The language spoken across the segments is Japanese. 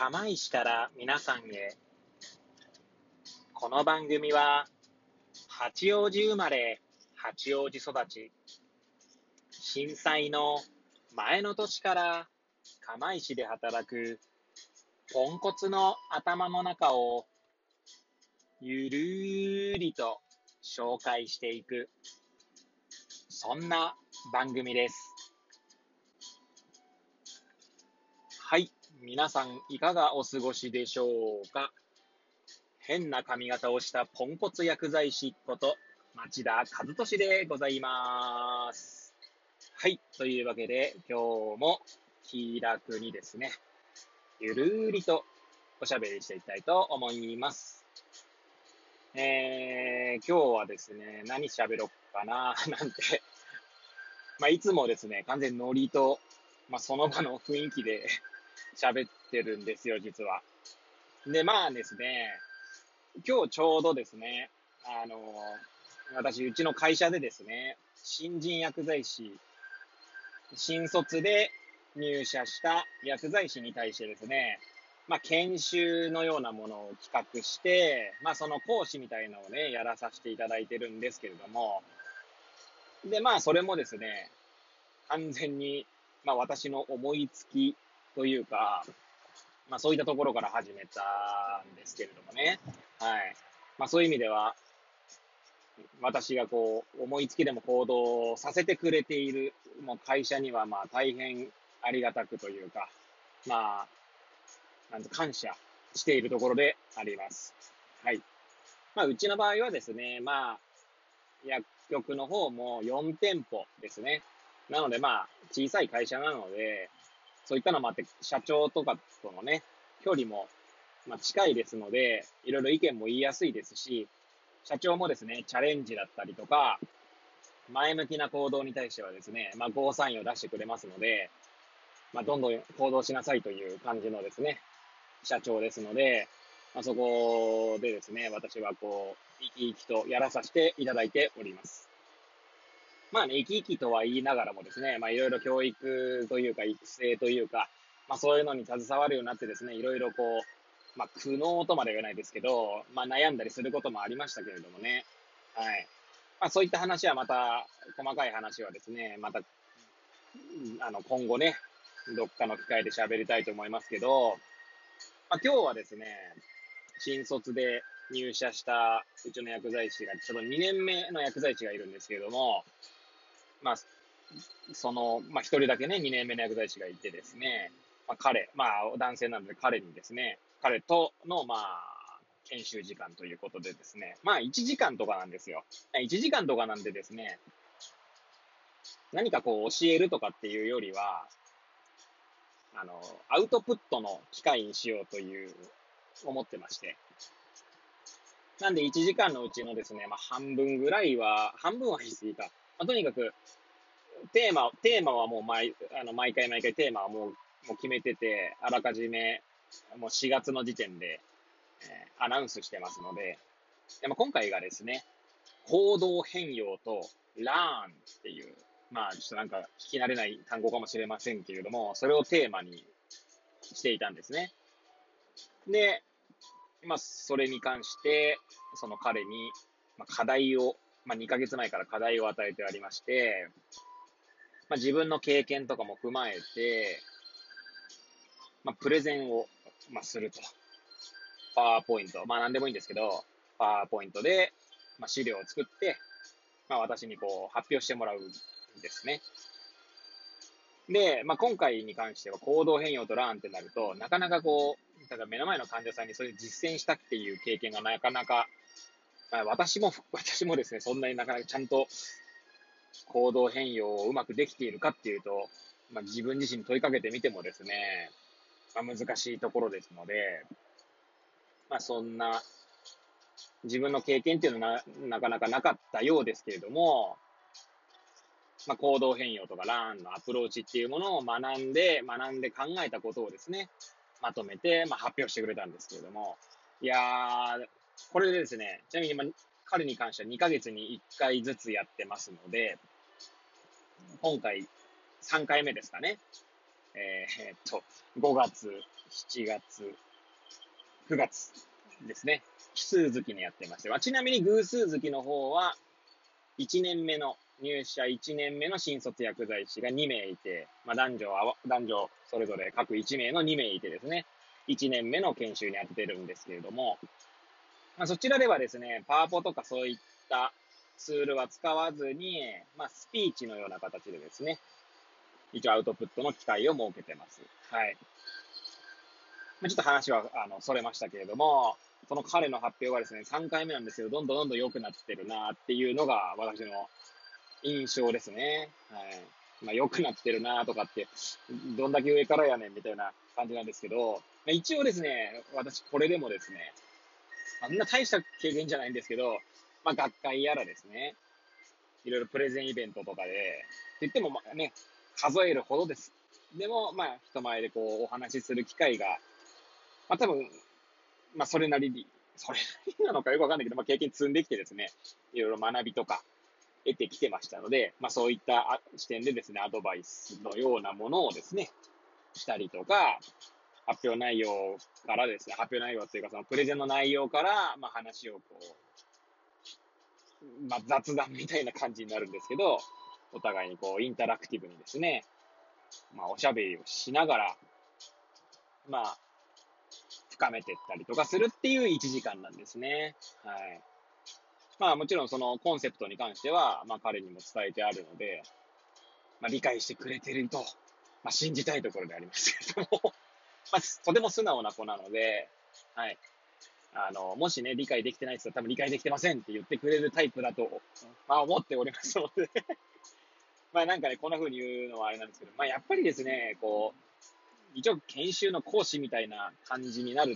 釜石から皆さんへ。この番組は、八王子生まれ、八王子育ち。震災の前の年から釜石で働くポンコツの頭の中をゆるーりと紹介していく、そんな番組です。はい。皆さん、いかがお過ごしでしょうか？変な髪型をしたポンコツ薬剤師こと、町田和俊でございます。はい。というわけで、今日も気楽にですね、ゆるーりとおしゃべりしていきたいと思います。えー、今日はですね、何喋ろっかな、なんてまあ、いつもですね、完全ノリと、まあ、その場の雰囲気で喋ってるんですよ、実は。で、まあですね、今日ちょうどですね、あの、私、うちの会社でですね、新人薬剤師、新卒で入社した薬剤師に対してですね、まあ、研修のようなものを企画して、まあ、その講師みたいのをね、やらさせていただいてるんですけれども、で、まあ、それもですね、完全に、まあ、私の思いつきというか、まあそういったところから始めたんですけれどもね。はい。まあそういう意味では、私がこう、思いつきでも行動させてくれている、もう会社にはまあ大変ありがたくというか、まあ、なんと感謝しているところであります。はい。まあうちの場合はですね、まあ、薬局の方も4店舗ですね。なのでまあ、小さい会社なので、そういったのもあって、社長とかとのね、距離も、ま、近いですので、いろいろ意見も言いやすいですし、社長もですね、チャレンジだったりとか、前向きな行動に対してはですね、まあ、ゴーサインを出してくれますので、まあ、どんどん行動しなさいという感じのですね、社長ですので、まあ、そこでですね、私はこう、生き生きとやらさせていただいております。まあね、生き生きとは言いながらもですね、まあいろいろ教育というか育成というか、まあそういうのに携わるようになってですね、いろいろこう、まあ苦悩とまでは言わないですけど、まあ悩んだりすることもありましたけれどもね。はい。まあそういった話はまた、細かい話はですね、また、あの今後ね、どっかの機会で喋りたいと思いますけど、まあ今日はですね、新卒で入社したうちの薬剤師が、ちょっと2年目の薬剤師がいるんですけれども、まあ、その、まあ一人だけね、2年目の薬剤師がいてですね、まあ彼、まあ男性なので彼にですね、彼との、まあ、研修時間ということでですね、まあ1時間とかなんですよ。1時間とかなんでですね、何かこう教えるとかっていうよりは、あの、アウトプットの機会にしようという、思ってまして。なんで1時間のうちのですね、まあ半分ぐらいは、半分は言い過ぎか。まあ、とにかく、テーマ、テーマはもう毎、あの、毎回毎回テーマはもう、もう決めてて、あらかじめ、もう4月の時点で、えー、アナウンスしてますので、でまあ、今回がですね、行動変容と learn っていう、まあ、ちょっとなんか聞き慣れない単語かもしれませんけれども、それをテーマにしていたんですね。で、まあ、それに関して、その彼に、まあ、課題をまあ、2ヶ月前から課題を与えてありまして、まあ、自分の経験とかも踏まえて、まあ、プレゼンを、まあ、すると。パワーポイント。まあ、なんでもいいんですけど、パワーポイントで、まあ、資料を作って、まあ、私にこう、発表してもらうんですね。で、まあ、今回に関しては行動変容とラーンってなると、なかなかこう、ただ目の前の患者さんにそれ実践したっていう経験がなかなかまあ、私も、私もですね、そんなになかなかちゃんと行動変容をうまくできているかっていうと、まあ、自分自身問いかけてみてもですね、まあ、難しいところですので、まあ、そんな、自分の経験っていうのはなかなかなかったようですけれども、まあ、行動変容とかランのアプローチっていうものを学んで、学んで考えたことをですね、まとめて、まあ、発表してくれたんですけれども、いやー、これでですね、ちなみに、ま、彼に関しては2ヶ月に1回ずつやってますので、今回3回目ですかね。えー、っと、5月、7月、9月ですね。奇数月にやってまして、まあ、ちなみに偶数月の方は、1年目の、入社1年目の新卒薬剤師が2名いて、まあ、男女は、男女それぞれ各1名の2名いてですね、1年目の研修に当ててるんですけれども、まあ、そちらではですね、パワポとかそういったツールは使わずに、まあ、スピーチのような形でですね、一応アウトプットの機会を設けてます。はい。まあ、ちょっと話は、あの、それましたけれども、その彼の発表がですね、3回目なんですけど、どんどんどんどん良くなってるなっていうのが私の印象ですね。はい。まあ、良くなってるなとかって、どんだけ上からやねんみたいな感じなんですけど、まあ、一応ですね、私これでもですね、あんな大した経験じゃないんですけど、まあ、学会やらですね、いろいろプレゼンイベントとかで、って言ってもまあね、数えるほどです。でも、まあ、人前でこう、お話しする機会が、まあ、多分、まあ、それなりに、それなりなのかよくわかんないけど、まあ、経験積んできてですね、いろいろ学びとか得てきてましたので、まあ、そういった視点でですね、アドバイスのようなものをですね、したりとか、発表内容からですね、発表内容っていうか、そのプレゼンの内容から、まあ、話をこう、まあ、雑談みたいな感じになるんですけど、お互いにこう、インタラクティブにですね、まあ、おしゃべりをしながら、まあ、深めていったりとかするっていう1時間なんですね。はい。まあもちろんそのコンセプトに関しては、まあ彼にも伝えてあるので、まあ理解してくれてると、まあ信じたいところでありますけれどもまあとても素直な子なので、はい。あの、もしね、理解できてない人は多分理解できてませんって言ってくれるタイプだと、まあ思っておりますので まあなんかね、こんな風に言うのはあれなんですけど、まあやっぱりですね、こう、一応研修の講師みたいな感じになる、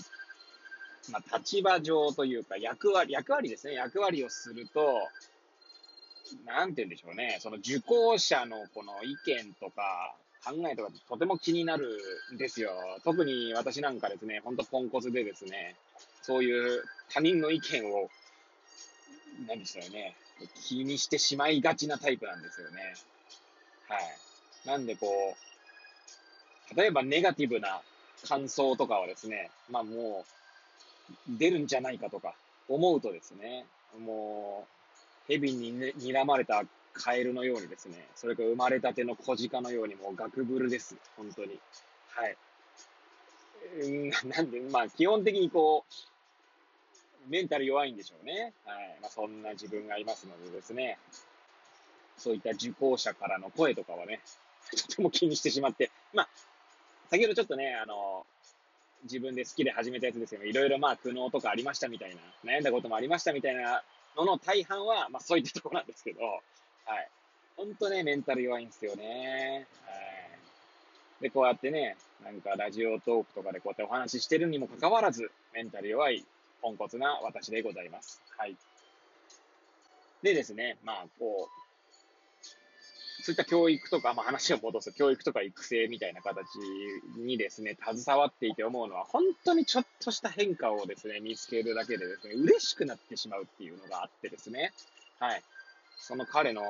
まあ、立場上というか役割、役割ですね。役割をすると、なんて言うんでしょうね。その受講者のこの意見とか考えとかとても気になるんですよ。特に私なんかですね、ほんとポンコツでですね、そういう他人の意見を、何でしたよね。気にしてしまいがちなタイプなんですよね。はい。なんでこう、例えばネガティブな感想とかはですね、まあもう、出るんじゃないかとか思うとですね、もう、蛇に、ね、睨まれたカエルのようにですね、それから生まれたての小鹿のようにもうガクブルです。本当に。はい。なんで、まあ基本的にこう、メンタル弱いんでしょうね。はい。まあそんな自分がいますのでですね、そういった受講者からの声とかはね、とても気にしてしまって、まあ、先ほどちょっとね、あの、自分で好きで始めたやつですけど、いろいろまあ苦悩とかありましたみたいな、悩んだこともありましたみたいなのの大半は、まあそういったところなんですけど、はい。ほんとね、メンタル弱いんですよね。はい。で、こうやってね、なんかラジオトークとかでこうやってお話ししてるにもかかわらず、メンタル弱い、ポンコツな私でございます。はい。でですね、まあ、こう、そういった教育とか、まあ、話を戻す教育とか育成みたいな形にですね、携わっていて思うのは、本当にちょっとした変化をですね、見つけるだけでですね、嬉しくなってしまうっていうのがあってですね、はい。その彼の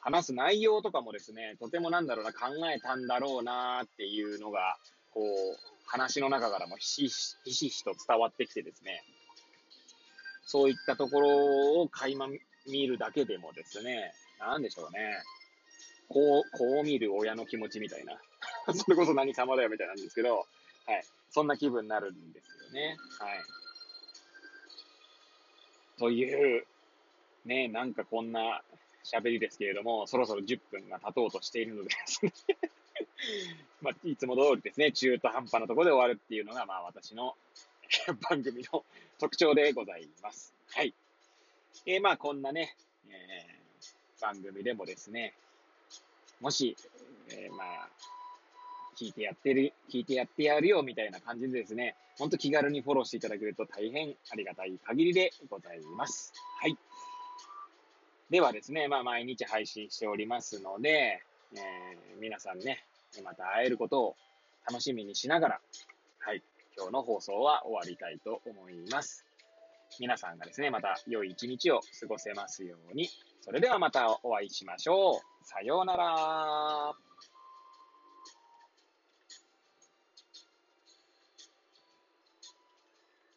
話す内容とかもですね、とてもなんだろうな、考えたんだろうなっていうのが、こう、話の中からもひしひしひしと伝わってきてですね、そういったところを垣間見るだけでもですね、なんでしょうね。こう、こう見る親の気持ちみたいな。それこそ何様だよみたいなんですけど、はい。そんな気分になるんですよね。はい。という、ね、なんかこんな喋りですけれども、そろそろ10分が経とうとしているので まあ、いつも通りですね、中途半端なところで終わるっていうのが、まあ私の 番組の特徴でございます。はい。えー、まあこんなね、えー番組でもですね、もし、えー、まあ、聞いてやってる、聞いてやってやるよみたいな感じでですね、ほんと気軽にフォローしていただけると大変ありがたい限りでございます。はい。ではですね、まあ毎日配信しておりますので、えー、皆さんね、また会えることを楽しみにしながら、はい、今日の放送は終わりたいと思います。皆さんがですね、また良い一日を過ごせますように。それではまたお会いしましょう。さようなら。